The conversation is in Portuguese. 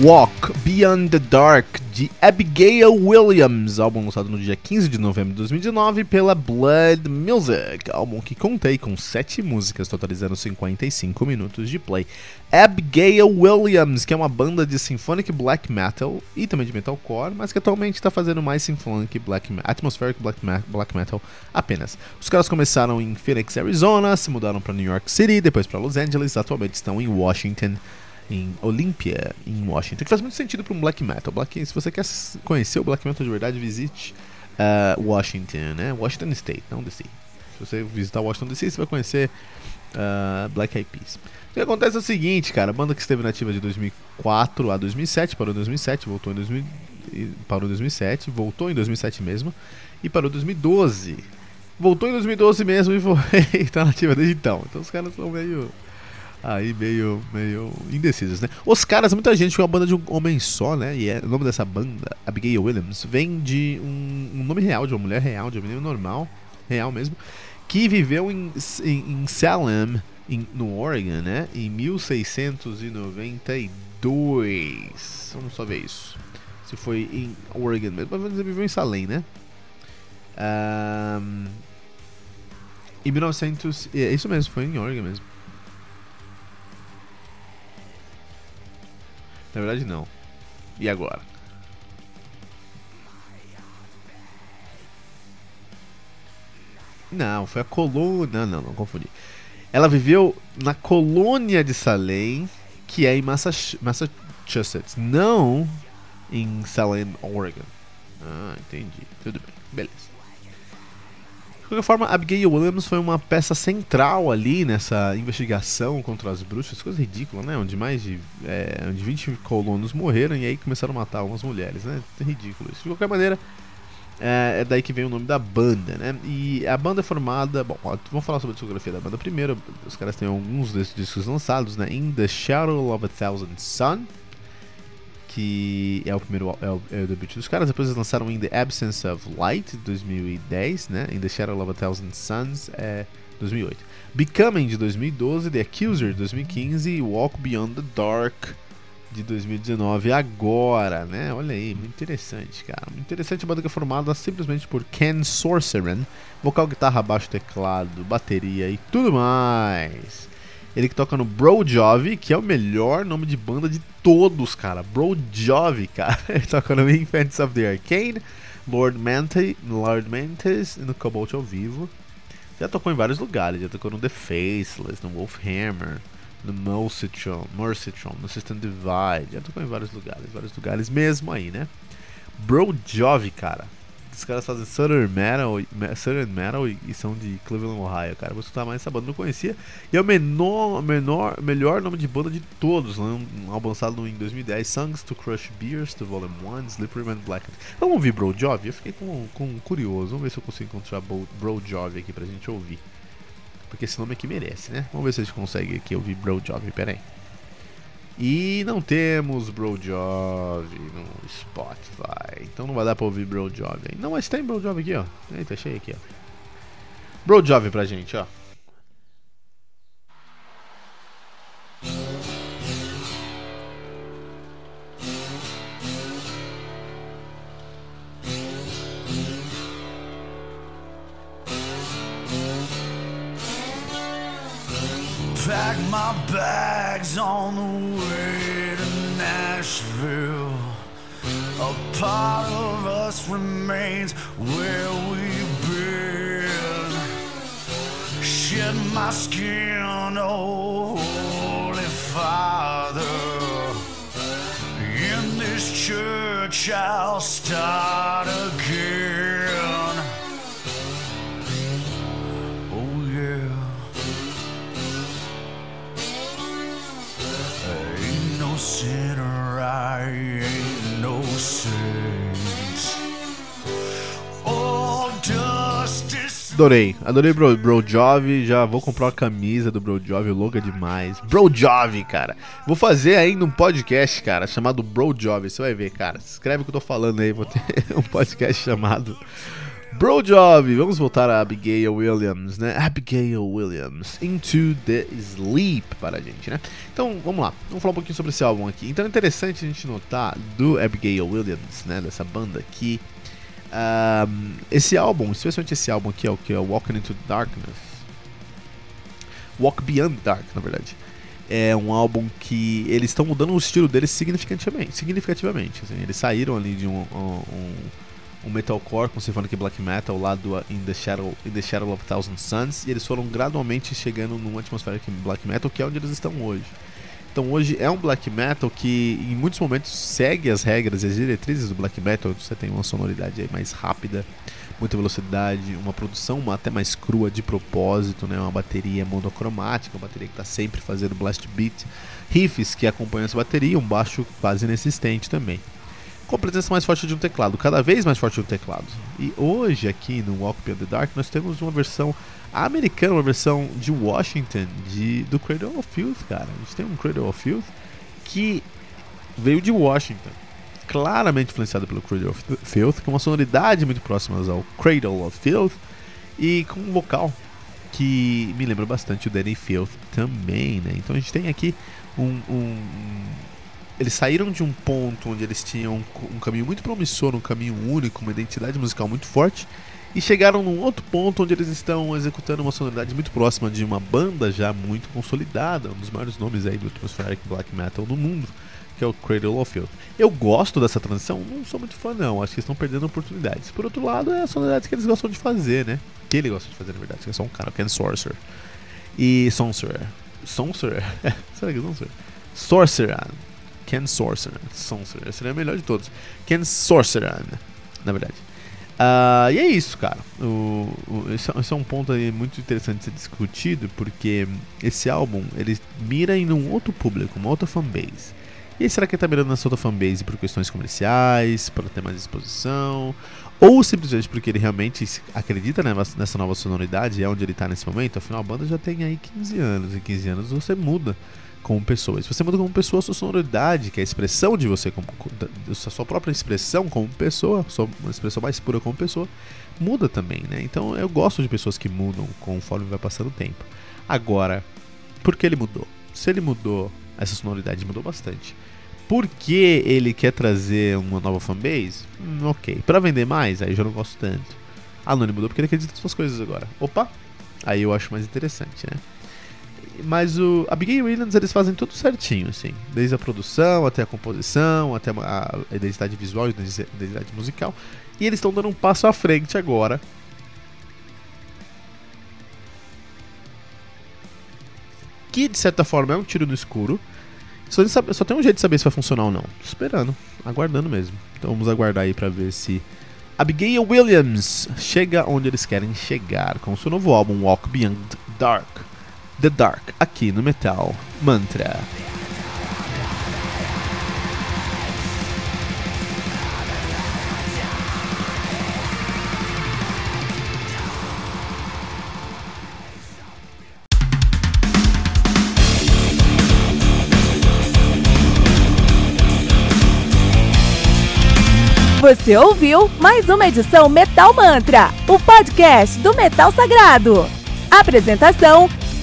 Walk Beyond the Dark de Abigail Williams, álbum lançado no dia 15 de novembro de 2019 pela Blood Music, álbum que contei com 7 músicas, totalizando 55 minutos de play. Abigail Williams, que é uma banda de symphonic black metal e também de metalcore, mas que atualmente está fazendo mais symphonic black atmospheric black, black metal apenas. Os caras começaram em Phoenix, Arizona, se mudaram para New York City, depois para Los Angeles, atualmente estão em Washington em Olympia, em Washington, que faz muito sentido para um black metal. Black, se você quer conhecer o black metal de verdade, visite uh, Washington, né? Washington State, não DC. Se você visitar Washington DC, você vai conhecer uh, Black Eyed Peas. O que acontece é o seguinte, cara, a banda que esteve nativa de 2004 a 2007, parou em 2007, voltou em 2000, parou em 2007, voltou em 2007 mesmo e parou em 2012. Voltou em 2012 mesmo e foi tá nativa desde então. Então os caras estão meio aí meio, meio indecisos, né? Os caras, muita gente foi uma banda de um homem só, né? E é, o nome dessa banda, Abigail Williams, vem de um, um nome real, de uma mulher real, de uma menina normal, real mesmo, que viveu em, em, em Salem, em, no Oregon, né? Em 1692. Vamos só ver isso. Se foi em Oregon mesmo, mas ele viveu em Salem, né? Um, em 1900. É isso mesmo, foi em Oregon mesmo. Na verdade, não. E agora? Não, foi a colônia. Não, não, confundi. Ela viveu na colônia de Salem, que é em Massachusetts, não em Salem, Oregon. Ah, entendi. Tudo bem. De qualquer forma, Abigail Williams foi uma peça central ali nessa investigação contra as bruxas, coisa ridícula, né? Onde mais de, é, onde 20 colonos morreram e aí começaram a matar algumas mulheres, né? É ridículo isso. De qualquer maneira, é, é, daí que vem o nome da banda, né? E a banda é formada. Bom, vamos falar sobre a discografia da banda primeiro. Os caras têm alguns desses discos lançados, né? In the Shadow of a Thousand Sun, que é o primeiro é o, é o debut dos caras. Depois eles lançaram In the Absence of Light, 2010, né? In the Shadow of a Thousand Suns, é 2008. Becoming, de 2012, The Accuser, de 2015 e Walk Beyond the Dark, de 2019 agora, né? Olha aí, muito interessante, cara. Muito interessante a banda que é formada simplesmente por Ken Sorceran, vocal, guitarra, baixo, teclado, bateria e tudo mais. Ele que toca no Bro Jovi, que é o melhor nome de banda de todos, cara. Bro Jovi, cara. Ele toca no Infants of the Arcane, Lord Mantis, Lord Mantis e no Cobalt ao vivo. Já tocou em vários lugares, já tocou no The Faceless, no Wolfhammer, no Mercytron, Mercytron, no System Divide, já tocou em vários lugares, vários lugares mesmo aí, né? Bro Jovi, cara. Os caras fazem Southern Metal, Southern Metal e, são de Cleveland, Ohio, cara. Vou escutar mais essa banda, não conhecia. E é o menor, menor, melhor nome de banda de todos, né? um álbum lançado em 2010, Songs to Crush Beers, to Volume 1, Slippery and Black. Vamos ouvir Bro Jovi? Eu fiquei com, com curioso, vamos ver se eu consigo encontrar Bro, Bro Jovi aqui pra gente ouvir. Porque esse nome aqui merece, né? Vamos ver se a gente consegue aqui ouvir Bro Jovi, pera aí. E não temos Bro Jovi no Spotify. Então não vai dar pra ouvir Bro Jovi. Não, mas tem Bro Jovi aqui, ó. Eita, achei aqui, ó. Bro Jovi pra gente, ó. Part of us remains where we've been. Shed my skin, oh Holy Father. In this church, I'll start again. Adorei, adorei Bro, Bro Jovi, já vou comprar uma camisa do Bro Jovi, é demais. Bro Jovi, cara. Vou fazer ainda um podcast, cara, chamado Bro Jovi, você vai ver, cara. Escreve o que eu tô falando aí, vou ter um podcast chamado Bro Jovi. Vamos voltar a Abigail Williams, né? Abigail Williams, Into the Sleep para a gente, né? Então, vamos lá. Vamos falar um pouquinho sobre esse álbum aqui. Então é interessante a gente notar do Abigail Williams, né, dessa banda aqui, um, esse álbum, especialmente esse álbum aqui, é o que é Walking Into Darkness. Walk Beyond Dark, na verdade. É um álbum que eles estão mudando o estilo deles significativamente. significativamente assim. Eles saíram ali de um, um, um metalcore com symphonic black metal lá do In the, Shadow, In the Shadow of Thousand Suns e eles foram gradualmente chegando num atmospheric black metal que é onde eles estão hoje. Então hoje é um black metal que em muitos momentos segue as regras e as diretrizes do black metal. Você tem uma sonoridade mais rápida, muita velocidade, uma produção até mais crua de propósito, né? Uma bateria monocromática, uma bateria que está sempre fazendo blast beat, riffs que acompanham essa bateria, um baixo quase inexistente também. Com a presença mais forte de um teclado, cada vez mais forte de um teclado. E hoje aqui no Walk Beyond the Dark nós temos uma versão americana, uma versão de Washington de, do Cradle of Filth, cara. A gente tem um Cradle of Filth que veio de Washington, claramente influenciado pelo Cradle of Filth, com uma sonoridade muito próxima ao Cradle of Filth e com um vocal que me lembra bastante o Danny Filth também, né? Então a gente tem aqui um, um eles saíram de um ponto onde eles tinham um, um, caminho muito promissor, um caminho único, uma identidade musical muito forte, e chegaram num outro ponto onde eles estão executando uma sonoridade muito próxima de uma banda já muito consolidada, um dos maiores nomes aí do atmospheric black metal do mundo, que é o Cradle of Filth. Eu gosto dessa transição, não sou muito fã não, acho que estão perdendo oportunidades. Por outro lado, é a sonoridade que eles gostam de fazer, né? Que ele gosta de fazer, na verdade, que é só um cara, o Ken Sorcerer. E Sorcerer. Sorcerer? Será que é Sorcerer? Sorcerer. Ken Sorcerer. Sorcerer. Seria o melhor de todos. Ken Sorcerer, na verdade. Uh, e é isso, cara. O, o, esse, esse, é um ponto aí muito interessante de ser discutido, porque esse álbum ele mira em um outro público, uma outra fanbase. E aí, será que ele tá mirando nessa outra fanbase por questões comerciais, para ter mais exposição? Ou simplesmente porque ele realmente acredita nessa nova sonoridade, é onde ele tá nesse momento? Afinal, a banda já tem aí 15 anos, e 15 anos você muda como pessoa. Se você muda como pessoa, sua sonoridade, que é a expressão de você, como, a sua própria expressão como pessoa, sua uma expressão mais pura como pessoa, muda também, né? Então eu gosto de pessoas que mudam conforme vai passando o tempo. Agora, por que ele mudou? Se ele mudou, essa sonoridade mudou bastante. Porque ele quer trazer uma nova fanbase? Hum, ok. Pra vender mais? Aí eu já não gosto tanto. Ah, não, ele mudou porque ele acredita nas suas coisas agora. Opa! Aí eu acho mais interessante, né? Mas o Abigail Williams eles fazem tudo certinho, assim. Desde a produção, até a composição, até a identidade visual e a identidade musical. E eles estão dando um passo à frente agora. Que de certa forma é um tiro no escuro. Só tem, só tem um jeito de saber se vai funcionar ou não. Tô esperando, aguardando mesmo. Então vamos aguardar aí pra ver se Abigail Williams chega onde eles querem chegar com seu novo álbum Walk Beyond Dark. The Dark, aqui no Metal Mantra. Você ouviu mais uma edição Metal Mantra, o podcast do Metal Sagrado. Apresentação: